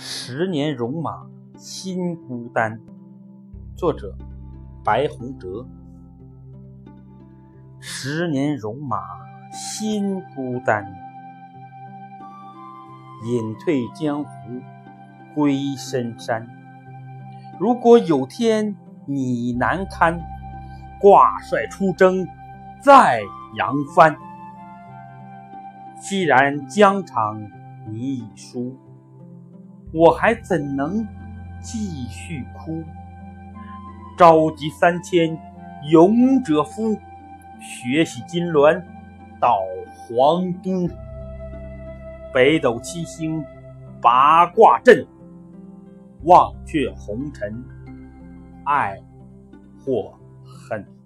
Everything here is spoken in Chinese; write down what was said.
十年戎马心孤单。作者：白洪哲。十年戎马心孤单，隐退江湖归深山。如果有天你难堪，挂帅出征再扬帆。既然疆场你已输。我还怎能继续哭？召集三千勇者夫，学习金銮到皇都。北斗七星八卦阵，忘却红尘，爱或恨。